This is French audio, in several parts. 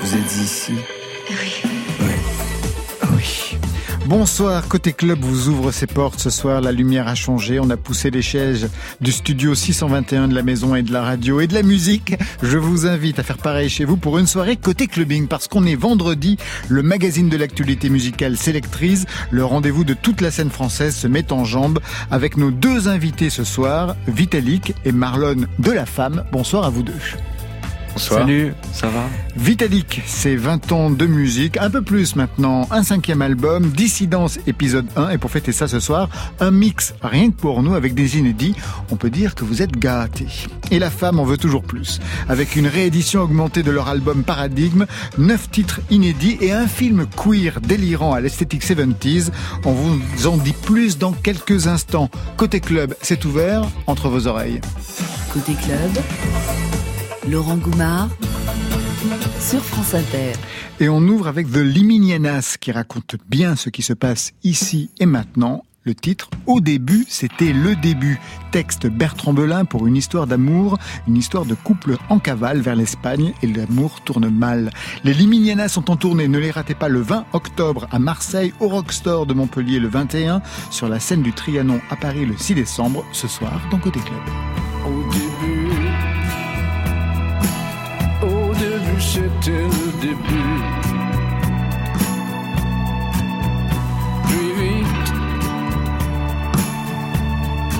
Vous êtes ici Oui. Oui. Bonsoir, Côté Club vous ouvre ses portes ce soir. La lumière a changé. On a poussé les chaises du studio 621 de la maison et de la radio et de la musique. Je vous invite à faire pareil chez vous pour une soirée Côté Clubbing parce qu'on est vendredi. Le magazine de l'actualité musicale Sélectrise. Le rendez-vous de toute la scène française se met en jambes avec nos deux invités ce soir, Vitalik et Marlon de la Femme. Bonsoir à vous deux. Salut, ça va Vitalik, c'est 20 ans de musique, un peu plus maintenant, un cinquième album, Dissidence épisode 1, et pour fêter ça ce soir, un mix rien que pour nous avec des inédits. On peut dire que vous êtes gâtés. Et la femme en veut toujours plus. Avec une réédition augmentée de leur album Paradigme, neuf titres inédits et un film queer délirant à l'esthétique 70s. On vous en dit plus dans quelques instants. Côté club, c'est ouvert entre vos oreilles. Côté club, Laurent Goumard sur France Inter. Et on ouvre avec The Liminianas qui raconte bien ce qui se passe ici et maintenant. Le titre, au début, c'était le début. Texte Bertrand Belin pour une histoire d'amour, une histoire de couple en cavale vers l'Espagne et l'amour tourne mal. Les Liminianas sont en tournée, ne les ratez pas le 20 octobre à Marseille, au Rockstore de Montpellier le 21, sur la scène du Trianon à Paris le 6 décembre, ce soir dans Côté Club. Début. Puis vite,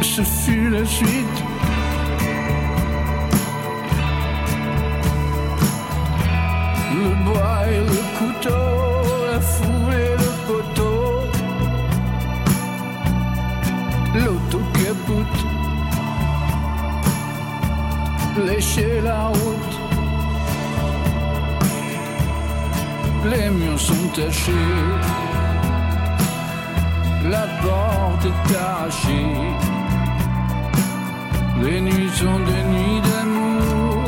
ce fut la suite. Le bois et le couteau, sont tachés, la porte est arrachée. Les nuits sont des nuits d'amour,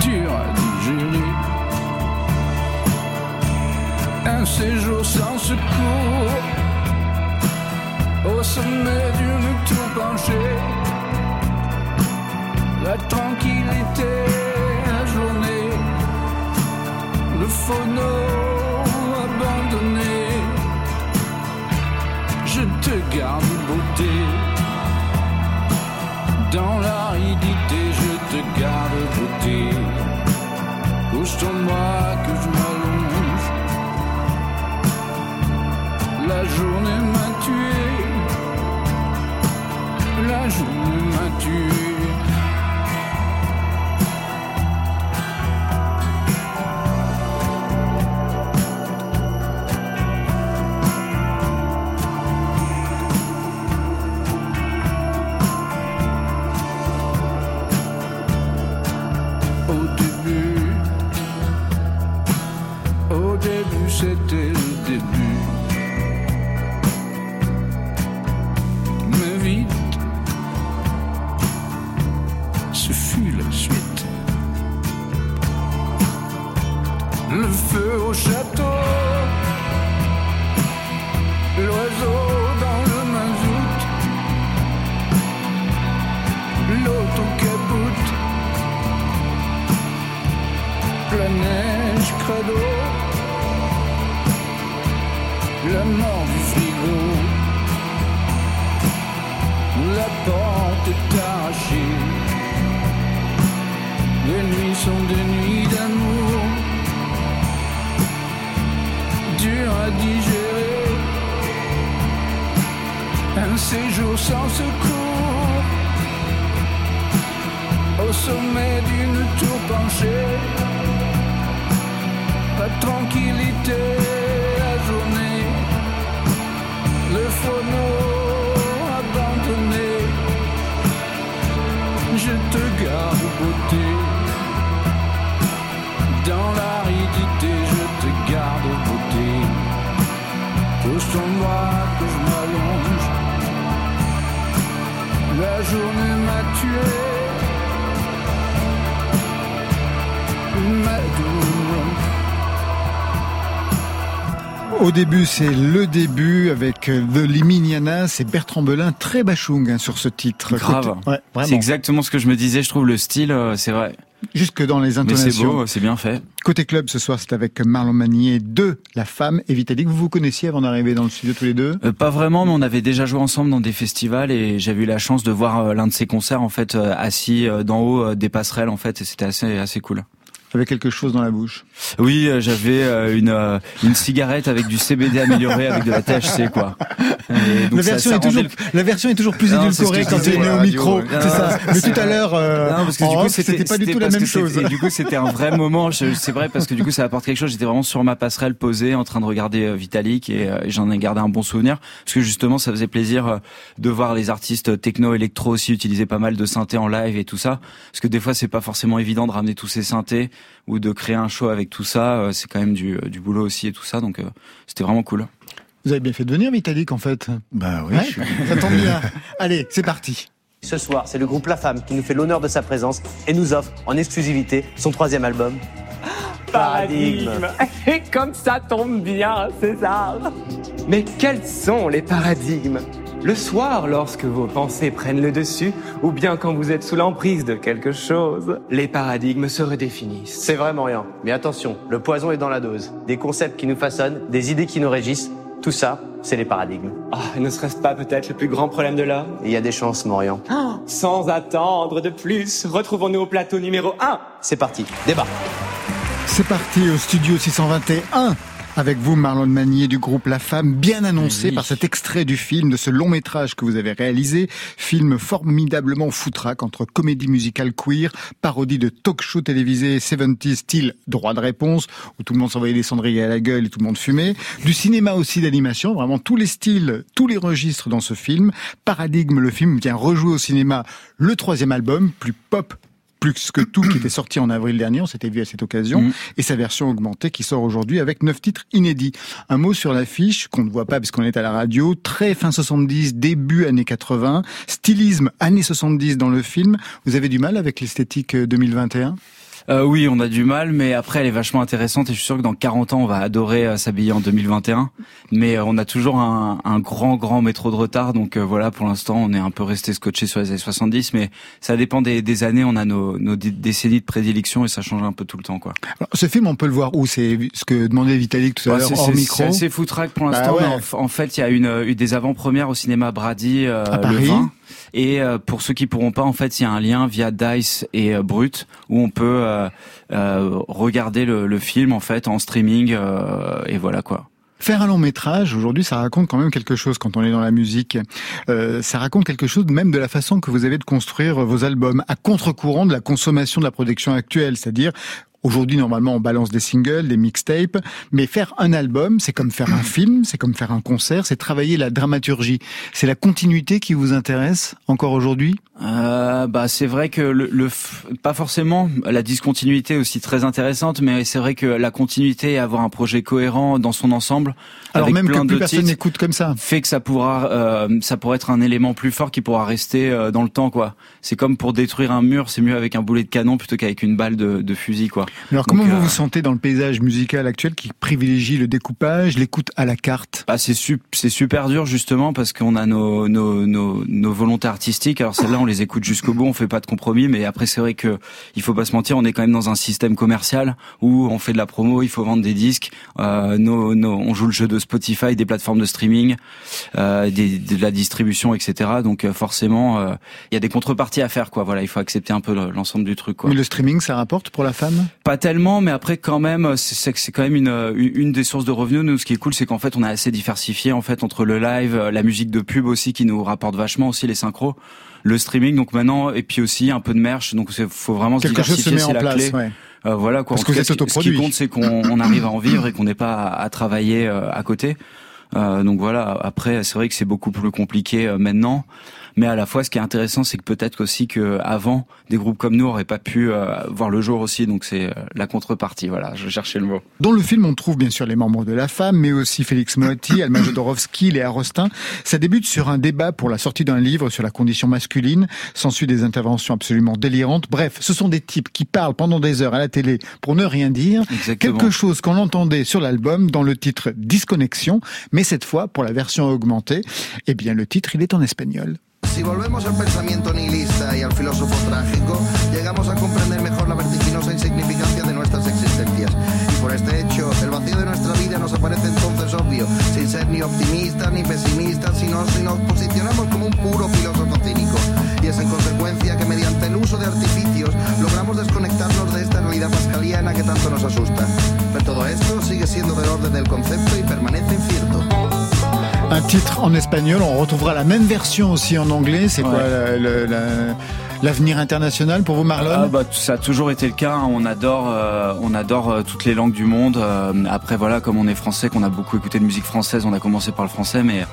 dur à digérer. Un séjour sans secours, au sommet d'une tour penchée la tranquillité, le phono abandonné. Je te garde beauté, dans l'aridité, je te garde beauté. Pousse-toi-moi que je m'allonge. La journée m'a tué, la journée m'a tué. Au début. Au début, c'était le début. Au début, c'est le début avec The Liminiana. C'est Bertrand Belin, très bachung hein, sur ce titre. Grave. c'est exactement ce que je me disais. Je trouve le style, euh, c'est vrai. Jusque dans les intonations. c'est beau, c'est bien fait. Côté club, ce soir, c'est avec Marlon Manier de La Femme et Vitalik. Vous vous connaissiez avant d'arriver dans le studio tous les deux? Euh, Pas vraiment, mais on avait déjà joué ensemble dans des festivals et j'avais eu la chance de voir euh, l'un de ses concerts en fait assis d'en haut des passerelles en fait et c'était assez assez cool avec quelque chose dans la bouche. Oui, euh, j'avais euh, une euh, une cigarette avec du CBD amélioré avec de la THC quoi. la version est toujours la version est toujours plus édulcorée quand tu es au micro, c'est ça. Mais tout à l'heure non parce que du coup c'était pas du tout la même chose. Et du coup c'était un vrai moment, c'est vrai parce que du coup ça apporte quelque chose, j'étais vraiment sur ma passerelle posée en train de regarder Vitalik et j'en ai gardé un bon souvenir parce que justement ça faisait plaisir de voir les artistes techno électro aussi utiliser pas mal de synthés en live et tout ça parce que des fois c'est pas forcément évident de ramener tous ces synthés ou de créer un show avec tout ça, euh, c'est quand même du, du boulot aussi et tout ça, donc euh, c'était vraiment cool. Vous avez bien fait de venir, Vitalik, en fait. Bah oui. Ça tombe bien. Allez, c'est parti. Ce soir, c'est le groupe La Femme qui nous fait l'honneur de sa présence et nous offre en exclusivité son troisième album. Paradigme. Et comme ça tombe bien, César. Mais quels sont les paradigmes? Le soir, lorsque vos pensées prennent le dessus, ou bien quand vous êtes sous l'emprise de quelque chose, les paradigmes se redéfinissent. C'est vraiment rien. Mais attention, le poison est dans la dose. Des concepts qui nous façonnent, des idées qui nous régissent, tout ça, c'est les paradigmes. Ah, ne serait-ce pas peut-être le plus grand problème de l'homme? Il y a des chances, Morian. Ah, sans attendre de plus, retrouvons-nous au plateau numéro 1. C'est parti, débat. C'est parti au studio 621 avec vous, Marlon Manier du groupe La Femme, bien annoncé par cet extrait du film, de ce long métrage que vous avez réalisé. Film formidablement foutraque entre comédie musicale queer, parodie de talk show télévisé 70 style droit de réponse, où tout le monde s'envoyait des cendriers à la gueule et tout le monde fumait. Du cinéma aussi d'animation, vraiment tous les styles, tous les registres dans ce film. Paradigme, le film vient rejouer au cinéma le troisième album, plus pop plus que tout qui était sorti en avril dernier, on s'était vu à cette occasion, mm. et sa version augmentée qui sort aujourd'hui avec neuf titres inédits. Un mot sur l'affiche qu'on ne voit pas parce qu'on est à la radio, très fin 70, début années 80, stylisme années 70 dans le film. Vous avez du mal avec l'esthétique 2021 euh, oui, on a du mal, mais après elle est vachement intéressante et je suis sûr que dans 40 ans on va adorer euh, s'habiller en 2021. Mais euh, on a toujours un, un, grand grand métro de retard, donc voilà pour l'instant on est un peu resté scotché sur les années 70, mais ça dépend des, des années. On a nos, nos, décennies de prédilection et ça change un peu tout le temps quoi. Alors, ce film on peut le voir où? C'est ce que demandait Vitalik tout à l'heure hors micro. C'est assez foutraque pour l'instant. Bah en, fait il y a une, une des avant-premières au cinéma Brady euh, le 20. Et euh, pour ceux qui pourront pas, en fait, il y a un lien via Dice et euh, Brut où on peut euh, regarder le, film en fait en streaming et voilà quoi. Faire un long métrage, aujourd'hui, ça raconte quand même quelque chose quand on est dans la musique. Ça raconte quelque chose même de la façon que vous avez de construire vos albums, à contre-courant de la consommation de la production actuelle, c'est-à-dire Aujourd'hui, normalement, on balance des singles, des mixtapes, mais faire un album, c'est comme faire un film, c'est comme faire un concert, c'est travailler la dramaturgie. C'est la continuité qui vous intéresse encore aujourd'hui? Euh, Bah, c'est vrai que le, le, pas forcément la discontinuité aussi très intéressante, mais c'est vrai que la continuité et avoir un projet cohérent dans son ensemble, alors avec même plein que plus de personne n'écoute comme ça, fait que ça pourra, euh, ça pourrait être un élément plus fort qui pourra rester euh, dans le temps, quoi. C'est comme pour détruire un mur, c'est mieux avec un boulet de canon plutôt qu'avec une balle de, de fusil, quoi. Alors comment vous vous euh, sentez dans le paysage musical actuel qui privilégie le découpage, l'écoute à la carte? Ah, c'est c'est super dur justement parce qu'on a nos, nos, nos, nos volontés artistiques. Alors celles-là, on les écoute jusqu'au bout, on fait pas de compromis. Mais après, c'est vrai que il faut pas se mentir, on est quand même dans un système commercial où on fait de la promo, il faut vendre des disques. Euh, nos, nos, on joue le jeu de Spotify, des plateformes de streaming, euh, des, de la distribution, etc. Donc euh, forcément, euh, il y a des contreparties à faire. Quoi. Voilà, il faut accepter un peu l'ensemble du truc. Quoi. Mais le streaming, ça rapporte pour la femme? Pas tellement, mais après quand même, c'est c'est quand même une, une des sources de revenus. Nous, ce qui est cool, c'est qu'en fait, on est assez diversifié en fait entre le live, la musique de pub aussi qui nous rapporte vachement aussi les synchros, le streaming. Donc maintenant, et puis aussi un peu de merch. Donc il faut vraiment Quelque se diversifier, c'est la place, clé. Euh, voilà quoi. Parce que ce, ce qui compte, c'est qu'on arrive à en vivre et qu'on n'est pas à, à travailler euh, à côté. Euh, donc voilà. Après, c'est vrai que c'est beaucoup plus compliqué euh, maintenant. Mais à la fois, ce qui est intéressant, c'est que peut-être aussi que avant, des groupes comme nous auraient pas pu euh, voir le jour aussi. Donc c'est euh, la contrepartie. Voilà, je cherchais le mot. Dans le film, on trouve bien sûr les membres de la femme, mais aussi Félix Motti, Alma Jodorowsky, Léa Rostin. Ça débute sur un débat pour la sortie d'un livre sur la condition masculine. S'ensuit des interventions absolument délirantes. Bref, ce sont des types qui parlent pendant des heures à la télé pour ne rien dire. Exactement. Quelque chose qu'on entendait sur l'album dans le titre Disconnexion, mais cette fois pour la version augmentée. Eh bien, le titre, il est en espagnol. Si volvemos al pensamiento nihilista y al filósofo trágico, llegamos a comprender mejor la vertiginosa insignificancia de nuestras existencias. Y por este hecho, el vacío de nuestra vida nos aparece entonces obvio, sin ser ni optimistas ni pesimistas, sino si titre en espagnol, on retrouvera la même version aussi en anglais. C'est quoi Ouais. le- l'avenir international pour vous, Marlon? Ah, bah, ça a toujours été le cas. hein. On adore, euh, on adore euh, toutes les langues du monde. Euh, après, voilà, comme on est français, qu'on a beaucoup écouté de musique française, on a commencé par le français, mais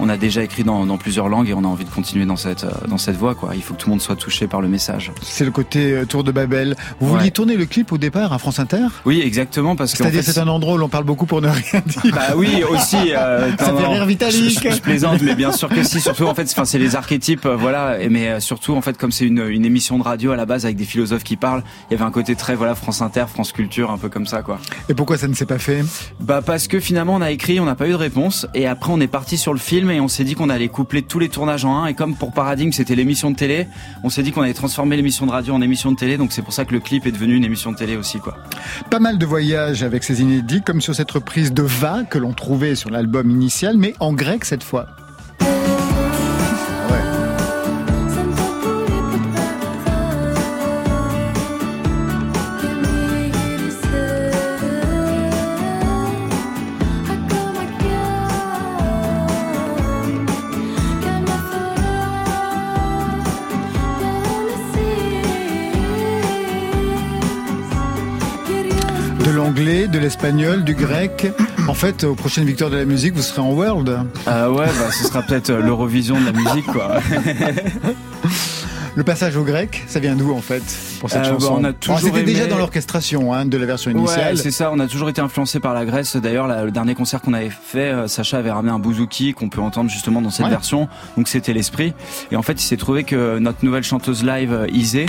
on a déjà écrit dans, dans plusieurs langues et on a envie de continuer dans cette, euh, dans cette voie. Quoi. Il faut que tout le monde soit touché par le message. C'est le côté euh, Tour de Babel. Vous Ouais. vouliez tourner le clip au départ à France Inter? Oui, exactement, parce que C'est-à-dire c'est un endroit où l'on parle beaucoup pour ne rien dire. Bah oui, aussi. Euh, Ça fait rire Vitalik. Je, je- je plaisante, mais bien sûr que si. Surtout, en fait, enfin, c'est les archétypes, euh, voilà. Mais surtout, en fait, comme c'est une, une émission de radio à la base avec des philosophes qui parlent, il y avait un côté très, voilà, France Inter, France Culture, un peu comme ça, quoi. Et pourquoi ça ne s'est pas fait? Bah parce que finalement, on a écrit, on n'a pas eu de réponse, et après, on est parti sur le film et on s'est dit qu'on allait coupler tous les tournages en un. Et comme pour Paradigme, c'était l'émission de télé, on s'est dit qu'on allait transformer l'émission de radio en émission de télé. Donc c'est pour ça que le clip est devenu une émission de télé aussi, quoi. Pas mal de voyages avec ces inédits, comme sur cette reprise de Va que l'on trouvait sur l'album initial, mais en grec cette fois. L'anglais, de l'espagnol, du grec. En fait, aux prochaines victoires de la musique, vous serez en world. Euh, ouais, bah ce sera peut-être euh, l'Eurovision de la musique, quoi. Le passage au grec, ça vient d'où en fait pour cette Euh, bah, chanson on a toujours C'était déjà dans l'orchestration hein, de la version Ouais, initiale. c'est ça. On a toujours été influencé par la Grèce. D'ailleurs, le dernier concert qu'on avait fait, euh, Sacha avait ramené un bouzouki qu'on peut entendre justement dans cette Ouais. version. Donc c'était l'esprit. Et en fait, il s'est trouvé que notre nouvelle chanteuse live, Isée,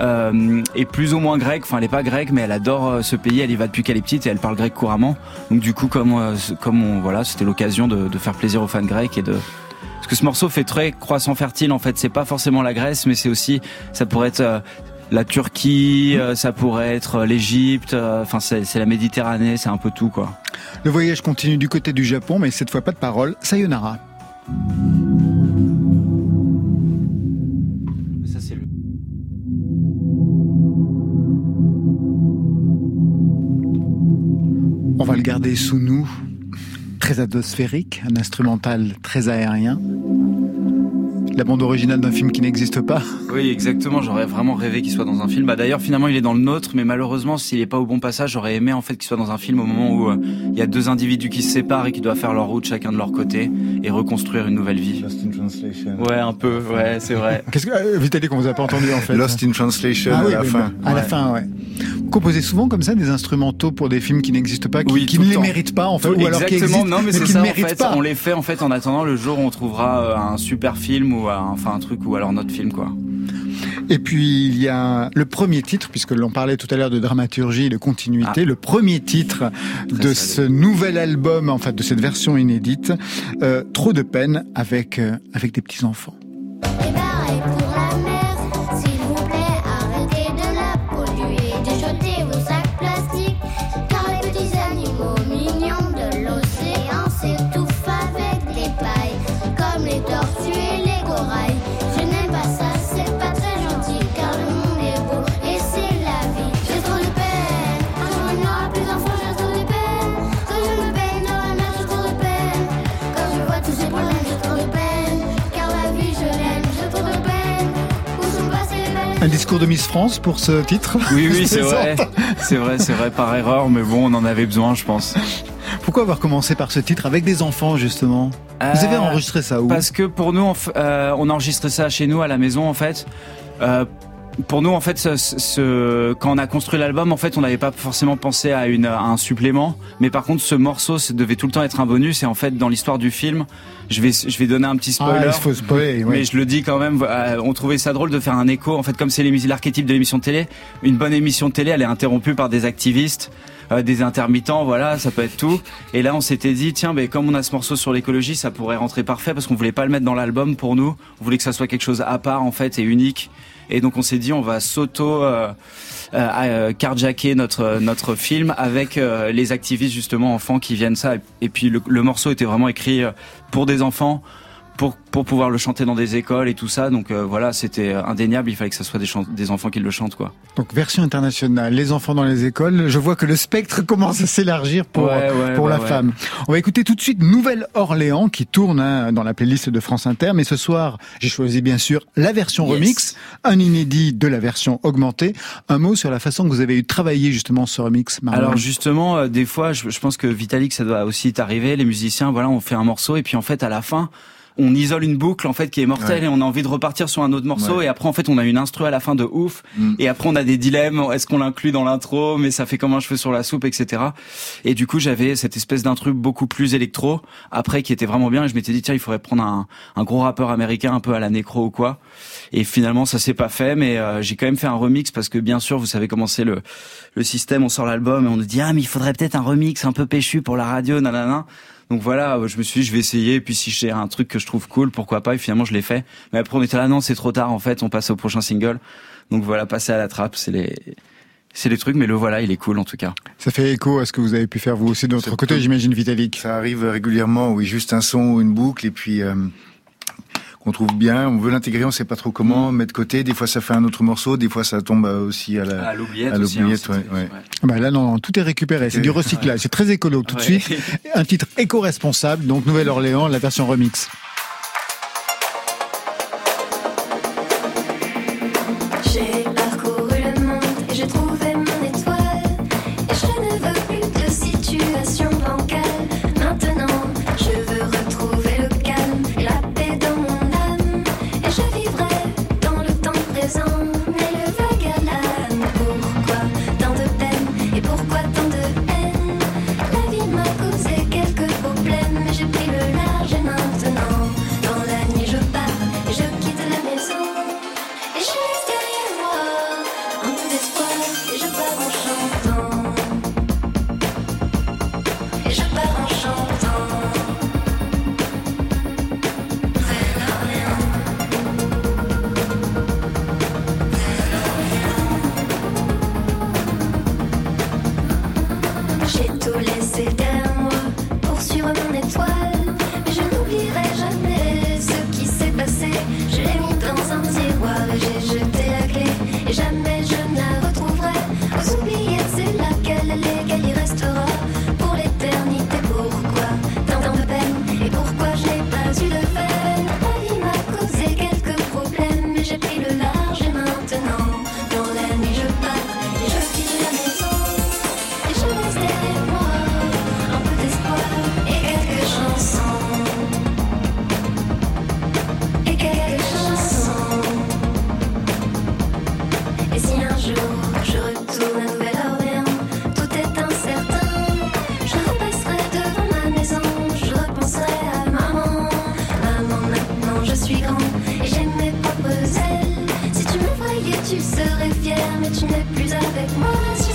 euh, est plus ou moins grecque. Enfin, elle est pas grecque, mais elle adore euh, ce pays. Elle y va depuis qu'elle est petite et elle parle grec couramment. Donc du coup, comme euh, comme on voilà, c'était l'occasion de, faire plaisir aux fans grecs et de parce que ce morceau fait très croissant fertile. En fait, c'est pas forcément la Grèce, mais c'est aussi ça pourrait être euh, la Turquie, ça pourrait être l'Égypte, enfin c'est la Méditerranée, c'est un peu tout quoi. Le voyage continue du côté du Japon, mais cette fois pas de parole. Sayonara. Va le garder sous nous. Très atmosphérique, un instrumental très aérien. La bande originale d'un film qui n'existe pas. Oui, exactement. J'aurais vraiment rêvé qu'il soit dans un film. Bah d'ailleurs, finalement, il est dans le nôtre, mais malheureusement, s'il est pas au bon passage, j'aurais aimé en fait qu'il soit dans un film au moment où euh, il y a deux individus qui se séparent et qui doivent faire leur route chacun de leur côté et reconstruire une nouvelle vie. Lost in Translation. Ouais, un peu. Ouais, c'est vrai. Qu'est-ce que euh, Vitalik, qu'on vous a pas entendu en fait Lost in Translation Ah oui, à la fin. à la fin, ouais. Vous composez souvent comme ça des instrumentaux pour des films qui n'existent pas, qui, Oui, qui tout ne le les temps. méritent pas, en fait, ou alors qui Exactement. existent, non, mais, mais c'est qui ça ne en méritent fait. pas. On les fait en fait en attendant le jour où on trouvera euh, un super film ou un- enfin un truc ou alors notre film quoi. Et puis il y a le premier titre, puisque l'on parlait tout à l'heure de dramaturgie et de continuité, Ah. le premier titre de salé. ce nouvel album, en fait de cette version inédite, euh, Trop de peine avec euh, avec des petits discours de Miss France pour ce titre. Oui, oui, c'est vrai. C'est vrai, c'est vrai par erreur, mais bon, on en avait besoin, je pense. Pourquoi avoir commencé par ce titre avec des enfants justement? Vous avez enregistré ça où? Parce que pour nous, on, euh, on a enregistré ça chez nous à la maison en fait. Euh, pour nous, en fait, ce, ce- quand on a construit l'album, en fait, on n'avait pas forcément pensé à, une, à un supplément. Mais par contre, ce morceau, ça devait tout le temps être un bonus. Et en fait, dans l'histoire du film, je vais, je vais donner un petit spoiler. Ah, il faut spoiler, ouais. Mais je le dis quand même, euh, on trouvait ça drôle de faire un écho. En fait, comme c'est l'archétype de l'émission télé, une bonne émission télé, elle est interrompue par des activistes, euh, des intermittents, voilà, ça peut être tout. Et là, on s'était dit, tiens, ben, comme on a ce morceau sur l'écologie, ça pourrait rentrer parfait parce qu'on voulait pas le mettre dans l'album pour nous. On voulait que ça soit quelque chose à part, en fait, et unique. Et donc, on s'est dit, on va s'auto, euh, euh, euh, carjacker notre notre film avec euh, les activistes justement enfants qui viennent ça. Et, puis le, morceau était vraiment écrit pour des enfants pour, pour pouvoir le chanter dans des écoles et tout ça. Donc euh, voilà, c'était indéniable. Il fallait que ce soit des, des enfants qui le chantent, quoi. Donc version internationale, les enfants dans les écoles. Je vois que le spectre commence à s'élargir pour Ouais, ouais, pour bah la ouais. femme. On va écouter tout de suite Nouvelle-Orléans qui tourne hein, dans la playlist de France Inter. Mais ce soir, j'ai choisi bien sûr la version Yes. remix, un inédit de la version augmentée. Un mot sur la façon que vous avez eu de travailler justement ce remix. Marlon. Alors justement, euh, des fois, je, je pense que Vitalik, ça doit aussi t'arriver. Les musiciens, voilà, on fait un morceau et puis en fait, à la fin, on isole une boucle en fait qui est mortelle Ouais. et on a envie de repartir sur un autre morceau. Ouais. et après en fait on a une instru à la fin de ouf. Mm. et après on a des dilemmes. Est-ce qu'on l'inclut dans l'intro? Mais ça fait comme un cheveu sur la soupe etc et du coup j'avais cette espèce d'instru beaucoup plus électro après qui était vraiment bien. Et je m'étais dit tiens il faudrait prendre un, un gros rappeur américain un peu à la nécro ou quoi. Et finalement ça s'est pas fait. Mais euh, j'ai quand même fait un remix parce que bien sûr vous savez comment c'est le le système. On sort l'album et on nous dit ah mais il faudrait peut-être un remix un peu péchu pour la radio nanana donc voilà, je me suis dit, je vais essayer, et puis si j'ai un truc que je trouve cool, pourquoi pas, et finalement je l'ai fait. Mais après on était là, non, c'est trop tard, en fait, on passe au prochain single. Donc voilà, passer à la trappe, c'est les, c'est les trucs, mais le voilà, il est cool en tout cas. Ça fait écho à ce que vous avez pu faire vous aussi de votre côté, j'imagine Vitalik. Ça arrive régulièrement, oui, juste un son ou une boucle, et puis euh, qu'on trouve bien. On veut l'intégrer, on sait pas trop comment, mettre de côté. Des fois, ça fait un autre morceau, des fois, ça tombe aussi à la. À l'oubliette hein, ouais. Ah Bah là non, tout est récupéré, c'est du recyclage, c'est très écolo tout de suite. Un titre éco-responsable, donc Nouvelle-Orléans, la version remix. Fier, mais tu n'es plus avec moi sur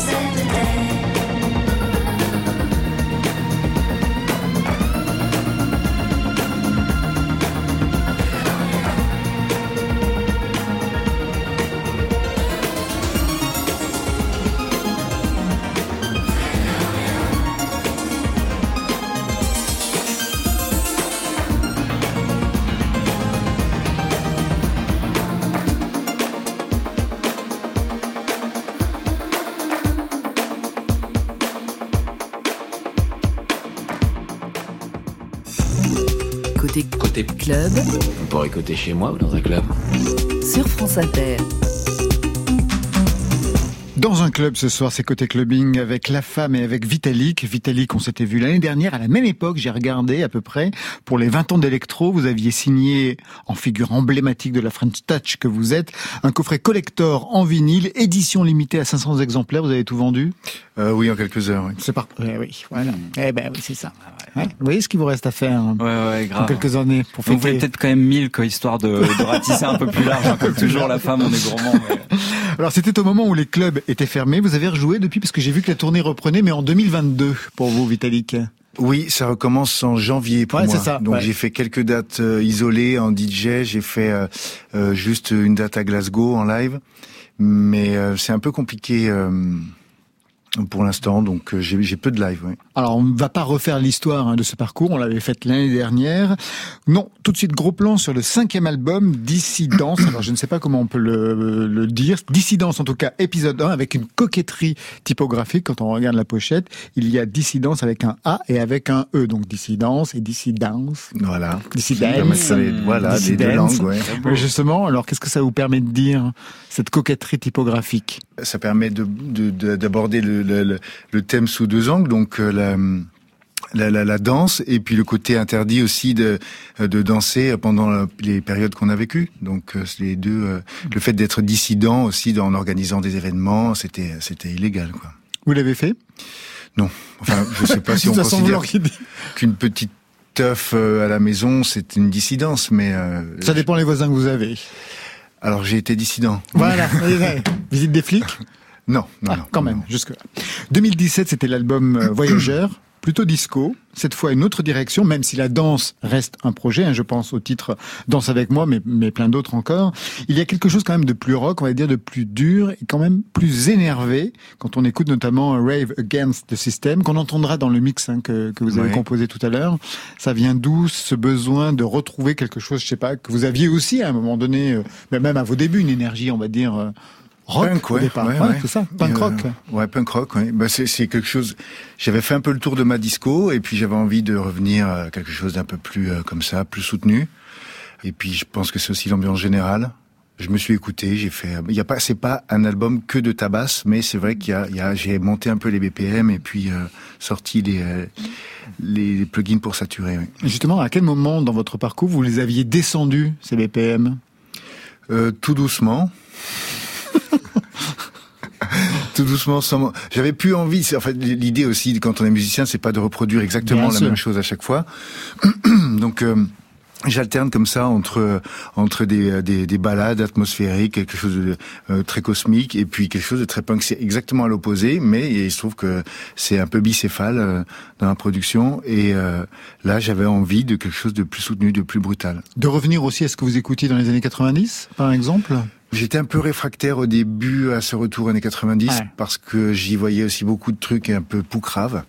club On pourrait côté chez moi ou dans un club? sur France Inter. Dans un club ce soir, c'est côté clubbing avec La Femme et avec Vitalik. Vitalik, on s'était vu l'année dernière à la même époque, j'ai regardé à peu près, pour les 20 ans d'électro, vous aviez signé, en figure emblématique de la French Touch que vous êtes, un coffret collector en vinyle, édition limitée à 500 exemplaires, vous avez tout vendu? Euh, oui, en quelques heures. Oui. C'est pas... Ouais, oui, voilà. Eh ben oui, c'est ça. Ouais. Vous voyez ce qu'il vous reste à faire hein, Ouais, ouais, en grave. quelques années pour On voulait fêter peut-être quand même 1000 quoi, histoire de, de ratisser un peu plus large. hein, Comme toujours, la femme, on est gourmand. mais- Alors c'était au moment où les clubs étaient fermés, vous avez rejoué depuis, parce que j'ai vu que la tournée reprenait, mais en 2022 pour vous, Vitalik. Oui, ça recommence en janvier pour Ouais, moi. ça, Donc ouais. j'ai fait quelques dates euh, isolées en DJ, j'ai fait euh, euh, juste une date à Glasgow en live, mais euh, c'est un peu compliqué pour l'instant, donc euh, j'ai peu de live. ouais. Alors, on ne va pas refaire l'histoire hein, de ce parcours, on l'avait fait l'année dernière. Non, tout de suite, gros plan sur le cinquième album, Dissidence. Alors, je ne sais pas comment on peut le, le dire. Dissidence, en tout cas, épisode 1, avec une coquetterie typographique. Quand on regarde la pochette, il y a Dissidence avec un A et avec un E. Donc, Dissidence et Dissidence. Voilà. Dissidence. Les- Voilà, deux Dissidence. langues. ouais. Mais justement, alors, qu'est-ce que ça vous permet de dire, cette coquetterie typographique? Ça permet de- de- de- d'aborder le, le, thème sous deux angles, donc euh, la, la, la, la danse et puis le côté interdit aussi de, de danser pendant les périodes qu'on a vécues. Donc euh, les deux, euh, le fait d'être dissident aussi en organisant des événements, c'était c'était illégal quoi. Vous l'avez fait? Non, enfin je sais pas si on considère qu'une petite teuf euh, à la maison c'est une dissidence, mais euh, Ça dépend les voisins que vous avez. alors j'ai été dissident. Voilà. Visite des flics? Non, non, Ah, non, quand non, même, non. jusque là. 2017, c'était l'album euh, Voyageur, plutôt disco. Cette fois, une autre direction, même si la danse reste un projet. hein, je pense au titre Danse avec moi, mais, mais plein d'autres encore. Il y a quelque chose quand même de plus rock, on va dire de plus dur et quand même plus énervé quand on écoute notamment Rave Against the System, qu'on entendra dans le mix hein, que, que vous avez Ouais. composé tout à l'heure. Ça vient d'où ce besoin de retrouver quelque chose, je sais pas, que vous aviez aussi à un moment donné, euh, mais même à vos débuts, une énergie, on va dire. euh, Rock Punk, au ouais, départ. ouais, Ouais, ouais. c'est ça, punk euh, rock. ouais, punk rock. Ouais. Bah, c'est, c'est quelque chose. J'avais fait un peu le tour de ma disco et puis j'avais envie de revenir à quelque chose d'un peu plus euh, comme ça, plus soutenu. Et puis je pense que c'est aussi l'ambiance générale. Je me suis écouté, j'ai fait. Il y a pas, c'est pas un album que de tabasse, mais c'est vrai qu'il y a, il y a j'ai monté un peu les BPM et puis euh, sorti les, euh, les plugins pour saturer. ouais. Justement, à quel moment dans votre parcours vous les aviez descendus, ces BPM Euh, tout doucement. Tout doucement, sans... j'avais plus envie. c'est- En fait, l'idée aussi, quand on est musicien, c'est pas de reproduire exactement Bien la sûr. même chose à chaque fois. Donc, euh, j'alterne comme ça entre entre des, des des ballades atmosphériques, quelque chose de euh, très cosmique, et puis quelque chose de très punk. C'est exactement à l'opposé, mais il se trouve que c'est un peu bicéphale euh, dans la production. Et euh, là, j'avais envie de quelque chose de plus soutenu, de plus brutal. De revenir aussi à ce que vous écoutiez dans les années 90, par exemple? J'étais un peu réfractaire au début à ce retour années 90 Ouais. parce que j'y voyais aussi beaucoup de trucs un peu poucraves.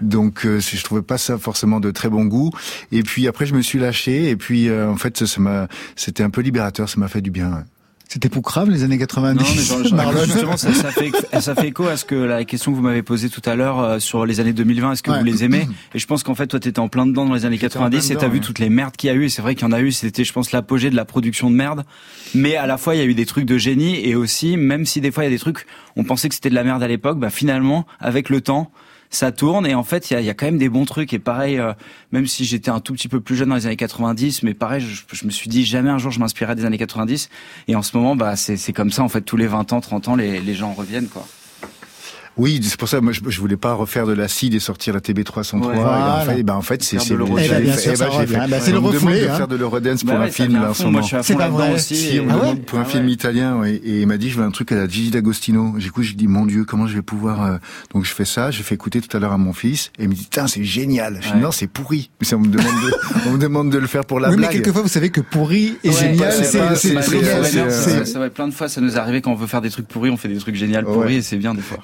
Donc euh, je trouvais pas ça forcément de très bon goût. Et puis après je me suis lâché et puis euh, en fait ça m'a c'était un peu libérateur, ça m'a fait du bien. C'était grave les années 90 Non, mais genre, justement, ça, ça fait, ça fait écho à ce que la question que vous m'avez posée tout à l'heure euh, sur les années 2020. Est-ce que Ouais. vous les aimez? Et je pense qu'en fait, toi, t'étais en plein dedans dans les années J'étais en 90 plein et t'as vu ouais. toutes les merdes qu'il y a eu. Et c'est vrai qu'il y en a eu. C'était, je pense, l'apogée de la production de merde. Mais à la fois, il y a eu des trucs de génie et aussi, même si des fois il y a des trucs, on pensait que c'était de la merde à l'époque, bah finalement, avec le temps. Ça tourne et en fait il y a, y a quand même des bons trucs. Et pareil euh, même si j'étais un tout petit peu plus jeune dans les années 90 mais pareil je, je me suis dit jamais un jour je m'inspirerai des années 90 et en ce moment bah c'est c'est comme ça en fait tous les 20 ans 30 ans les, les gens reviennent quoi Oui, c'est pour ça moi je, je voulais pas refaire de l'acide et sortir la TB 303 Ouais. et ben, Voilà. en fait, et ben, en fait c'est c'est bien ben, c'est le refoulé, hein. faire de l'Eurodance pour Bah un ouais, film là en ce moment. je C'est pas vrai. aussi. Si, on me Ah ouais demande pour un Ah film ouais. italien ouais, et il m'a dit je veux un truc à la Gigi D'Agostino. Du coup j'ai dit mon Dieu comment je vais pouvoir euh, donc je fais ça, j'ai fait écouter tout à l'heure à mon fils et il me dit putain c'est génial. Je dis non c'est pourri. Mais ça on me demande de, on me demande de le faire pour la Oui, mais blague. quelquefois, vous savez que pourri et génial, c'est c'est pas- c'est- vrai, plein de fois, ça nous est arrivé quand on veut faire des trucs pourris, on fait des trucs géniaux pourris et c'est bien des fois.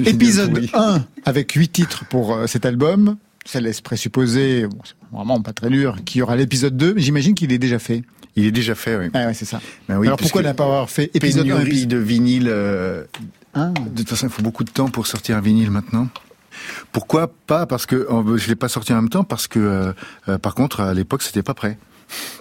Ouais. Épisode pourri. 1 avec 8 titres pour euh, cet album. Ça laisse présupposer, bon, vraiment pas très dur, qu'il y aura l'épisode 2, mais j'imagine qu'il est déjà fait. Il est déjà fait, oui. Ah ouais, c'est ça. Ben oui, Alors pourquoi ne pas avoir fait épisode 1 pénurie épisode de vinyle euh, Ah. De toute façon, il faut beaucoup de temps pour sortir un vinyle maintenant. Pourquoi pas? Parce que euh, je l'ai pas sorti en même temps parce que, euh, euh, par contre, à l'époque, c'était pas prêt.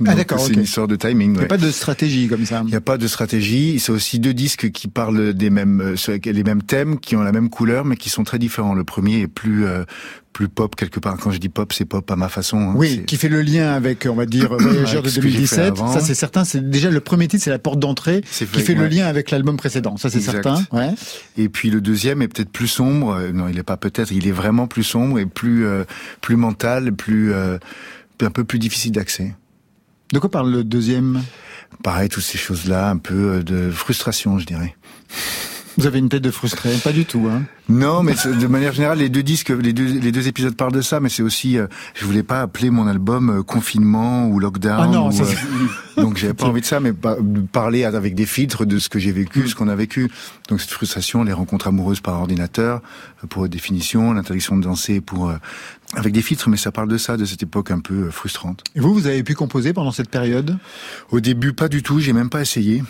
Ah, d'accord, C'est une histoire de timing. Il n'y a ouais. pas de stratégie comme ça. Il n'y a pas de stratégie. C'est aussi deux disques qui parlent des mêmes, euh, les mêmes thèmes, qui ont la même couleur, mais qui sont très différents. Le premier est plus euh, plus pop quelque part. Quand je dis pop, c'est pop à ma façon. hein. Oui, qui fait le lien avec, on va dire, Voyageurs de Avec ce que j'ai fait 2017. avant. Ça, c'est certain. C'est déjà le premier titre, c'est la porte d'entrée, qui fait, le lien avec l'album précédent. Ça, c'est certain. Ouais. Et puis le deuxième est peut-être plus sombre. Euh, Non, il est pas peut-être. Il est vraiment plus sombre et plus euh, plus mental, plus euh, un peu plus difficile d'accès. De quoi parle le deuxième Pareil, toutes ces choses-là, un peu euh, de frustration, je dirais. Vous avez une tête de frustré Pas du tout, hein. Non, mais de manière générale, les deux disques, les deux, les deux épisodes parlent de ça, mais c'est aussi, euh, je voulais pas appeler mon album euh, confinement ou lockdown. Ah non, ou, euh, donc j'avais pas envie de ça, mais parler avec des filtres de ce que j'ai vécu, ce qu'on a vécu. Donc cette frustration, les rencontres amoureuses par ordinateur, pour définition, l'interdiction de danser pour avec des filtres, mais ça parle de ça, de cette époque un peu euh, frustrante. Et vous, vous avez pu composer pendant cette période? Au début, pas du tout, j'ai même pas essayé.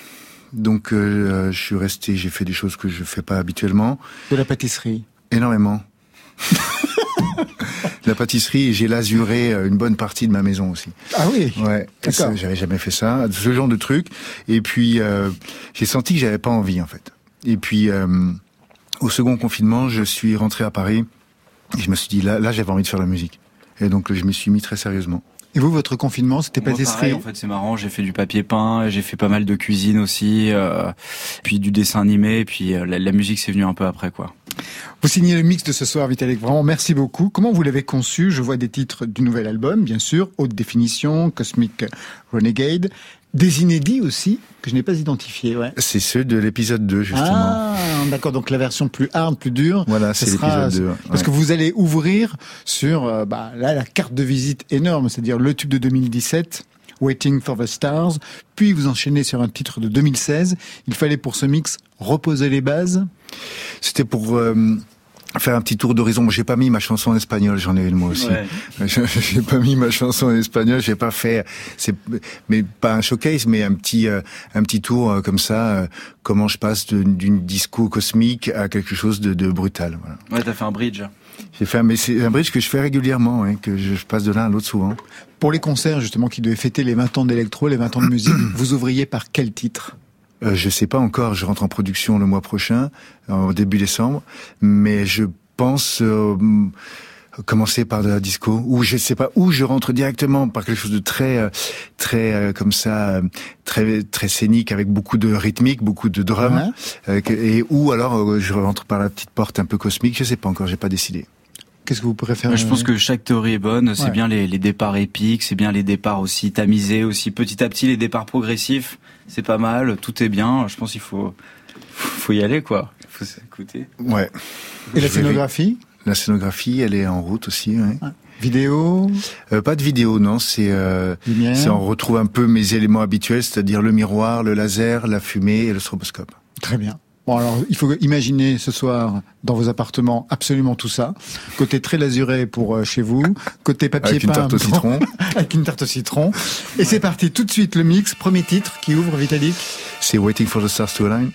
Donc euh, je suis resté, j'ai fait des choses que je fais pas habituellement. de la pâtisserie Énormément. la pâtisserie, j'ai lasuré euh, une bonne partie de ma maison aussi. Ah oui? Ouais, j'avais jamais fait ça, ce genre de truc. Et puis euh, j'ai senti que j'avais pas envie en fait. Et puis euh, au second confinement, je suis rentré à Paris et je me suis dit là, là j'avais envie de faire la musique. Et donc je m'y suis mis très sérieusement. Et vous, votre confinement, c'était pâtisserie en fait, c'est marrant. J'ai fait du papier peint, j'ai fait pas mal de cuisine aussi, euh, puis du dessin animé, puis euh, la, la musique c'est venu un peu après, quoi. Vous signez le mix de ce soir, Vitalik. Vraiment, merci beaucoup. Comment vous l'avez conçu? Je vois des titres du nouvel album, bien sûr, Haute Définition, Cosmic Renegade, des inédits aussi, que je n'ai pas identifiés. Ouais. C'est ceux de l'épisode 2 justement. Ah, d'accord. Donc la version plus hard, plus dure. Voilà, ce c'est l'épisode 2. ouais. Parce que vous allez ouvrir sur euh, bah, là la carte de visite énorme, c'est-à-dire le tube de 2017. Waiting for the Stars, puis vous enchaînez sur un titre de 2016. Il fallait pour ce mix reposer les bases. C'était pour euh, faire un petit tour d'horizon. Moi, J'ai pas mis ma chanson en espagnol, j'en ai une moi aussi. Ouais. Je- J'ai pas mis ma chanson en espagnol, j'ai pas fait, c'est, mais pas un showcase, mais un petit, euh, un petit tour euh, comme ça. euh, comment je passe d'une disco cosmique à quelque chose de, de brutal. Voilà. Ouais, t'as fait un bridge. J'ai fait, un- mais c'est un bridge que je fais régulièrement, hein, que je, je passe de l'un à l'autre souvent. Pour les concerts justement qui devaient fêter les 20 ans d'électro, les 20 ans de musique, vous ouvriez par quel titre? Euh, je sais pas encore. Je rentre en production le mois prochain, en début décembre, mais je pense euh, commencer par de la disco ou je sais pas où je rentre directement par quelque chose de très euh, très euh, comme ça euh, très très scénique avec beaucoup de rythmique beaucoup de drums Ouais. euh, et ou alors euh, je rentre par la petite porte un peu cosmique je sais pas encore j'ai pas décidé Qu'est-ce que vous préférez je pense que chaque théorie est bonne. C'est Ouais. bien les, les départs épiques, c'est bien les départs aussi tamisés, aussi petit à petit les départs progressifs. C'est pas mal, tout est bien. Je pense qu'il faut faut y aller quoi. Il faut s'écouter. ouais Et la scénographie? La scénographie elle est en route aussi ouais. Vidéo? Euh, pas de vidéo non c'est euh, C'est on retrouve un peu mes éléments habituels, c'est-à-dire le miroir, le laser, la fumée et le stroboscope. Très bien. Bon alors, il faut imaginer ce soir dans vos appartements absolument tout ça. Côté très lasuré pour euh, chez vous, côté papier Avec une peint tarte au citron. avec une tarte au citron. Et c'est parti tout de suite le mix, premier titre qui ouvre Vitalik. C'est Waiting for the Stars to Align.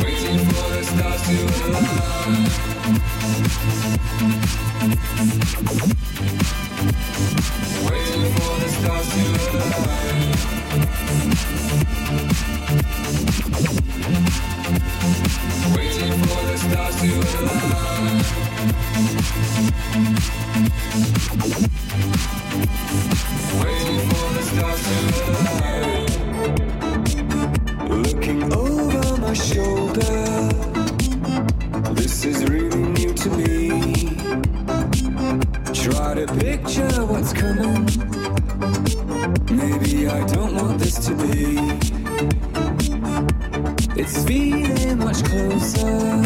Waiting for the stars to align. Looking over my shoulder, this is really new to me. Try to picture what's coming. Maybe I don't want this to be. It's feeling much closer,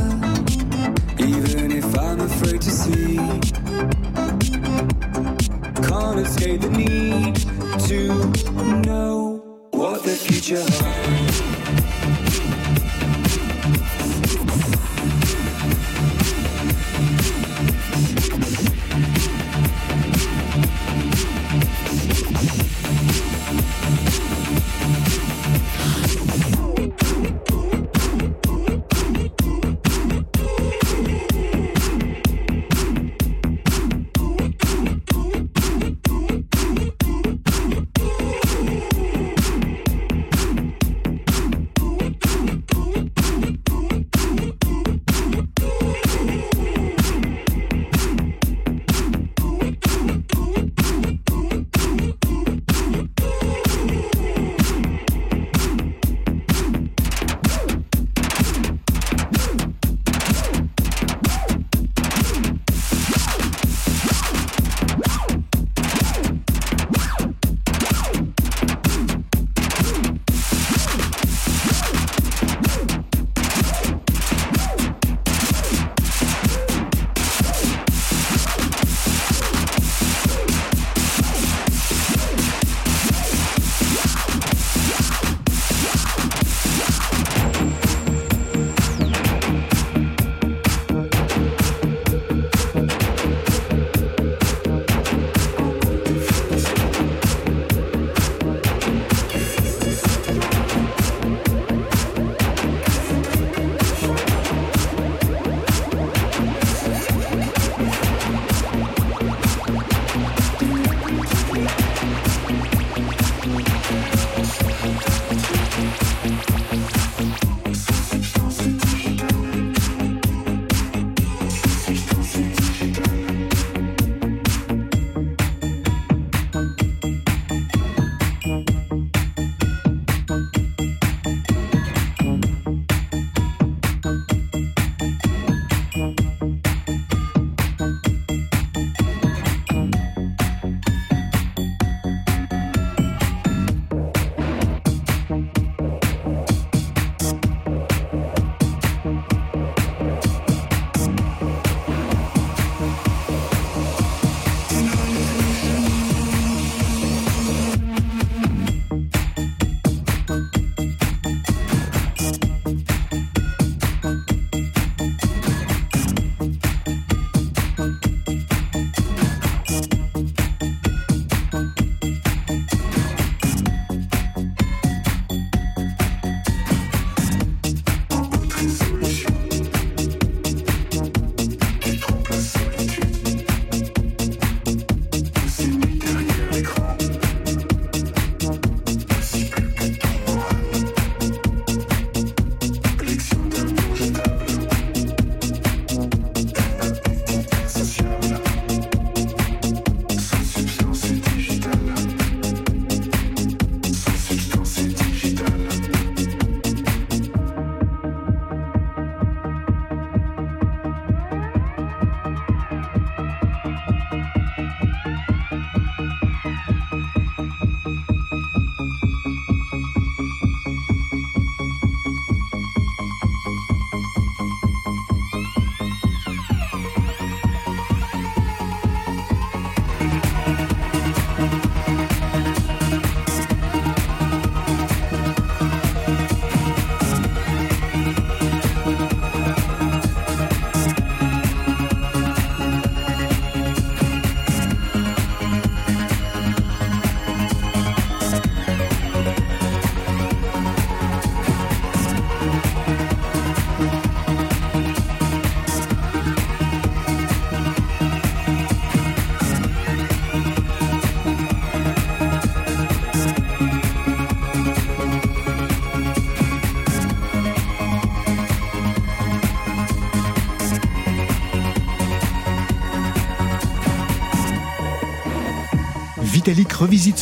even if I'm afraid to see. Can't escape the need to future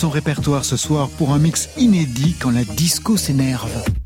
son répertoire ce soir pour un mix inédit quand la disco s'énerve.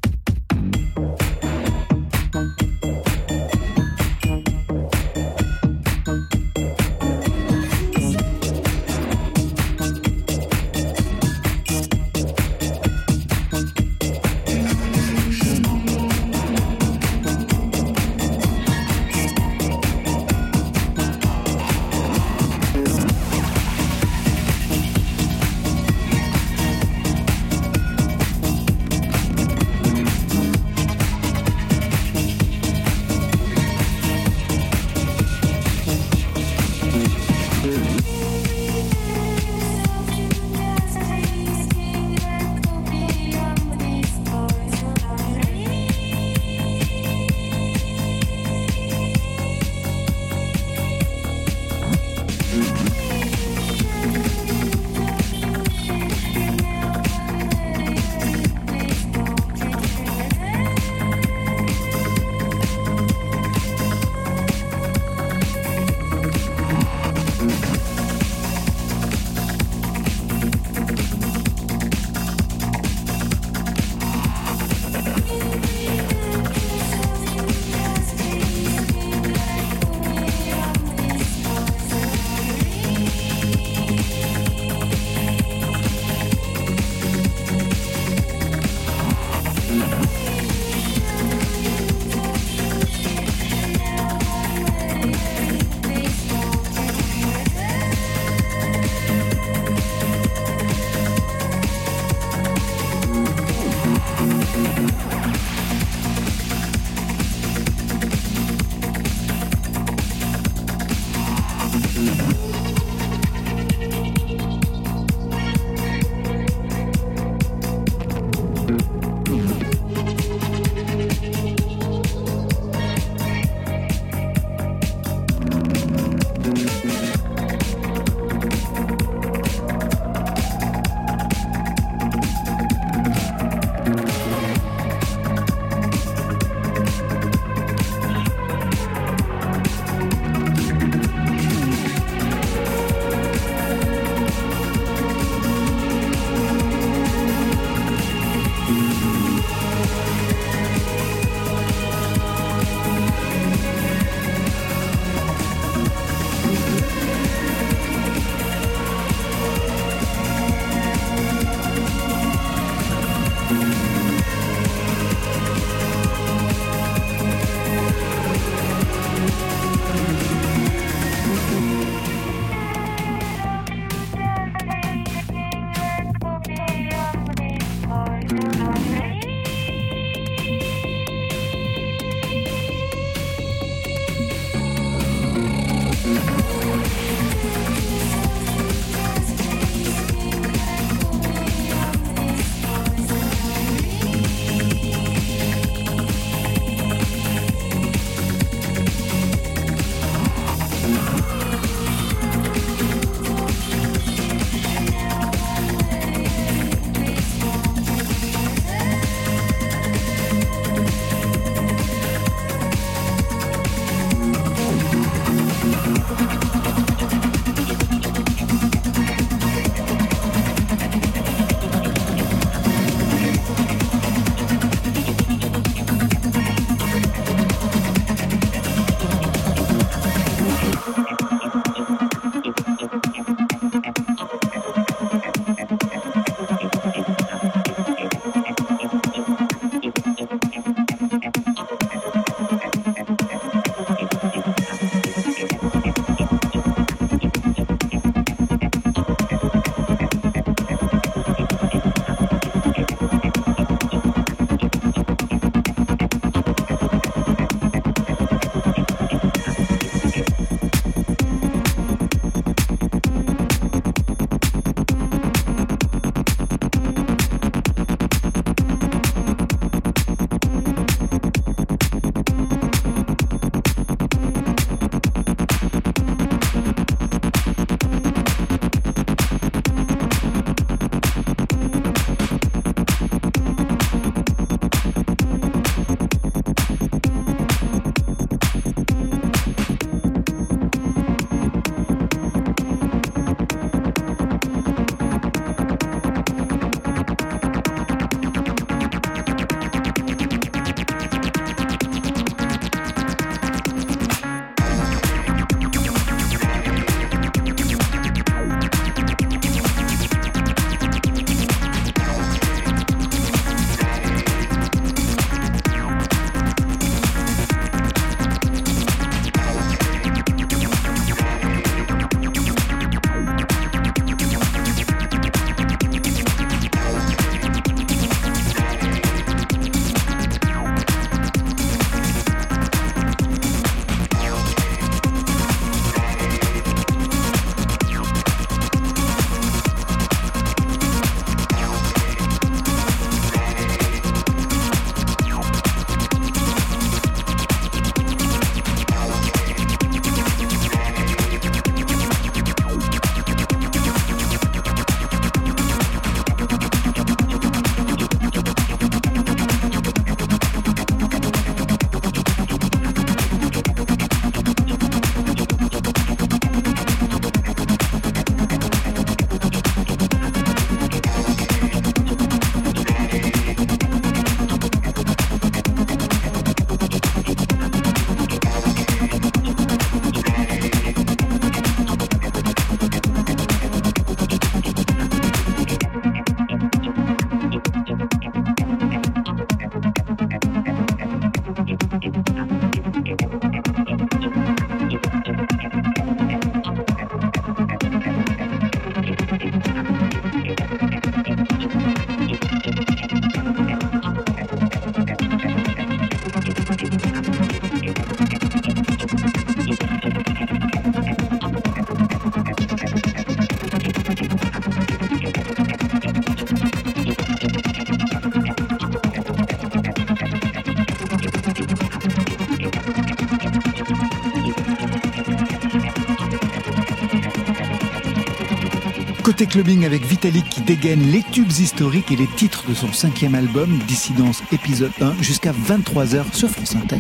Côté clubbing avec Vitalik qui dégaine les tubes historiques et les titres de son cinquième album, Dissidence épisode 1, jusqu'à 23h sur France Inter.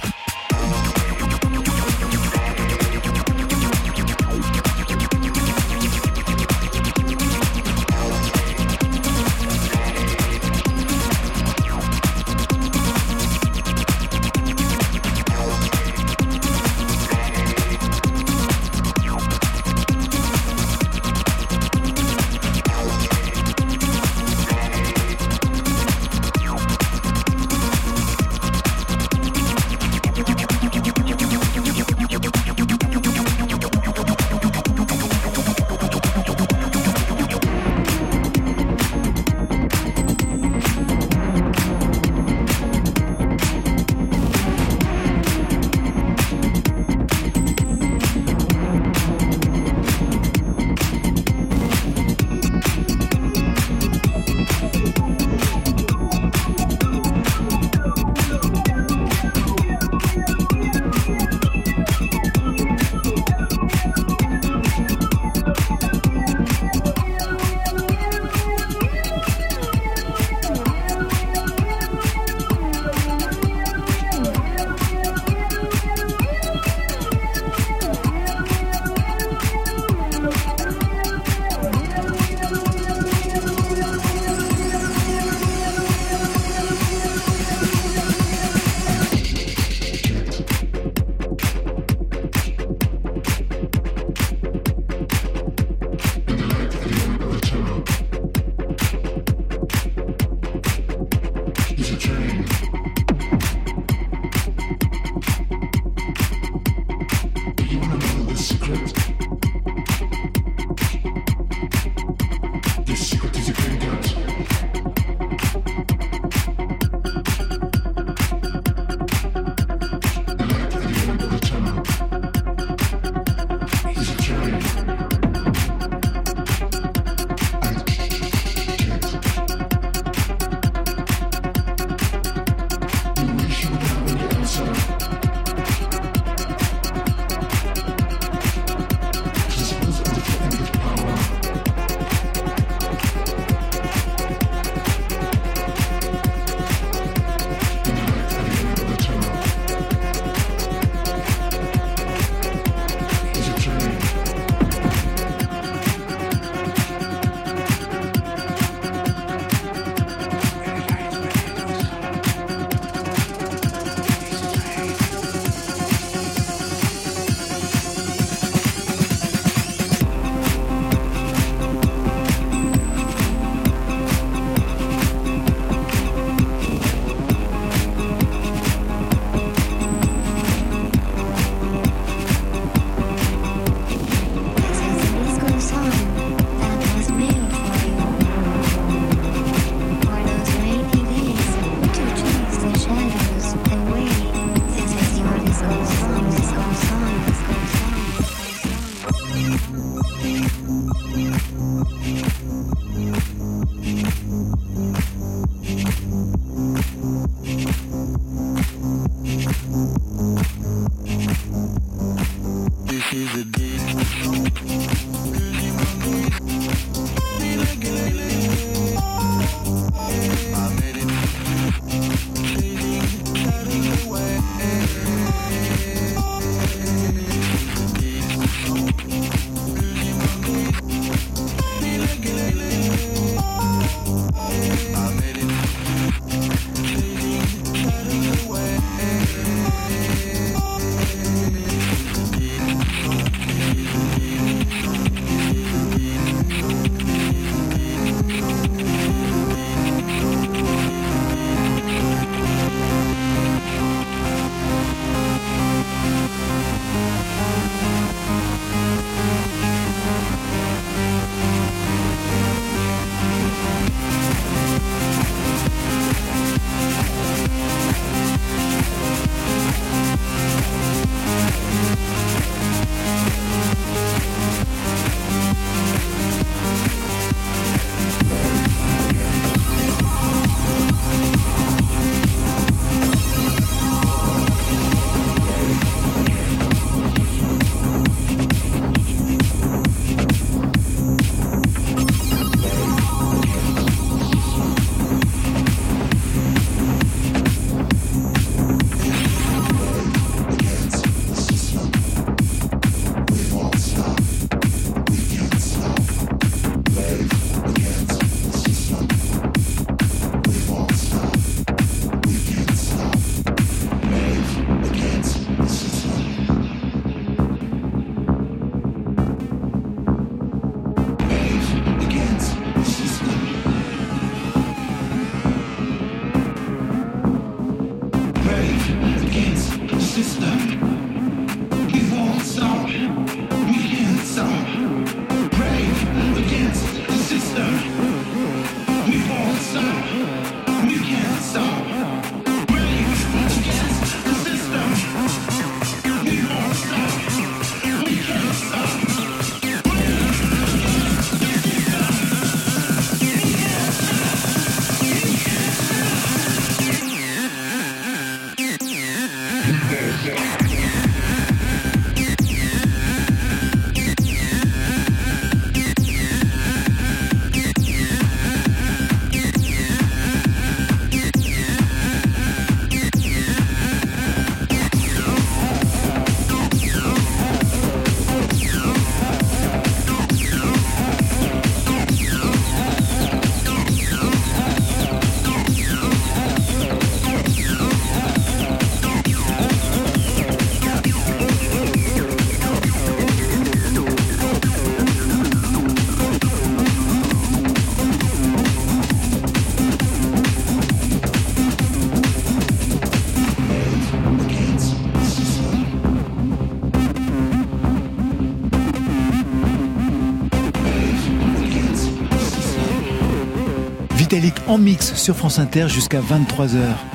En mix sur France Inter jusqu'à 23h.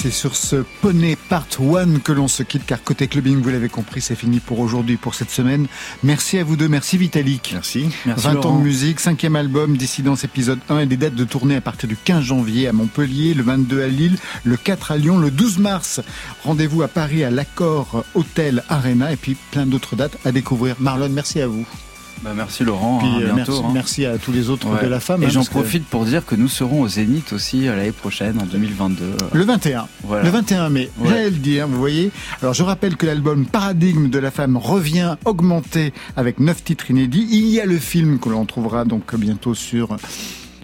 C'est sur ce poney part one que l'on se quitte, car côté clubbing, vous l'avez compris, c'est fini pour aujourd'hui, pour cette semaine. Merci à vous deux, merci Vitalik. Merci. Merci 20 ans de musique, cinquième album, Dissidence épisode 1 et des dates de tournée à partir du 15 janvier à Montpellier, le 22 à Lille, le 4 à Lyon, le 12 mars. Rendez-vous à Paris à l'Accord Hôtel Arena et puis plein d'autres dates à découvrir. Marlon, merci à vous. Bah, merci Laurent, Puis hein, euh, bientôt. merci, hein. merci à tous les autres Ouais. de la femme. Et hein, j'en parce que- profite pour dire que nous serons au Zénith aussi euh, l'année prochaine, en 2022. Le 21. Voilà. Le 21 mai. Ouais. J'allais le dire, vous voyez. Alors, je rappelle que l'album Paradigme de la femme revient augmenté avec neuf titres inédits. Il y a le film que l'on trouvera donc bientôt sur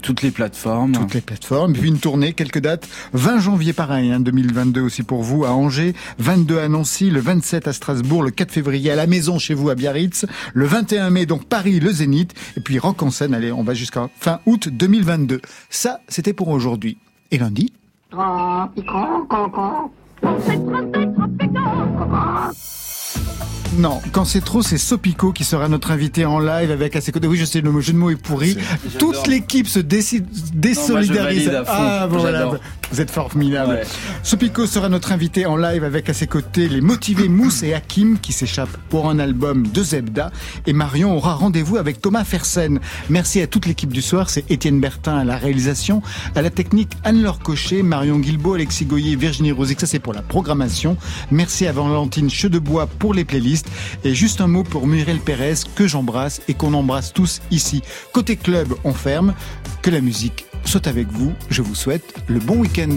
Toutes les plateformes. toutes les plateformes. Puis une tournée, quelques dates. 20 janvier, pareil, hein, 2022 aussi pour vous à Angers. 22 à Nancy, le 27 à Strasbourg, le 4 février à la maison chez vous à Biarritz. Le 21 mai, donc Paris, le Zénith. Et puis Rock en scène, allez, on va jusqu'à fin août 2022. Ça, c'était pour aujourd'hui. Et lundi? Non, quand c'est trop, c'est Sopico qui sera notre invité en live avec à ses côtés. Oui, je sais, le jeu de mots est pourri. Toute l'équipe se désolidarise. ah, voilà. Vous êtes formidable. Ouais. Sopico sera notre invité en live avec à ses côtés les motivés Mousse et Hakim qui s'échappent pour un album de Zebda. Et Marion aura rendez-vous avec Thomas Fersen. Merci à toute l'équipe du soir. C'est Étienne Bertin à la réalisation, à la technique Anne-Laure Cochet, Marion Guilbault, Alexis Goyer, Virginie Rosic. Ça, c'est pour la programmation. Merci à Valentine Chedebois pour les playlists. Et juste un mot pour Muriel Pérez que j'embrasse et qu'on embrasse tous ici. Côté club, on ferme. Que la musique saute avec vous. Je vous souhaite le bon week-end.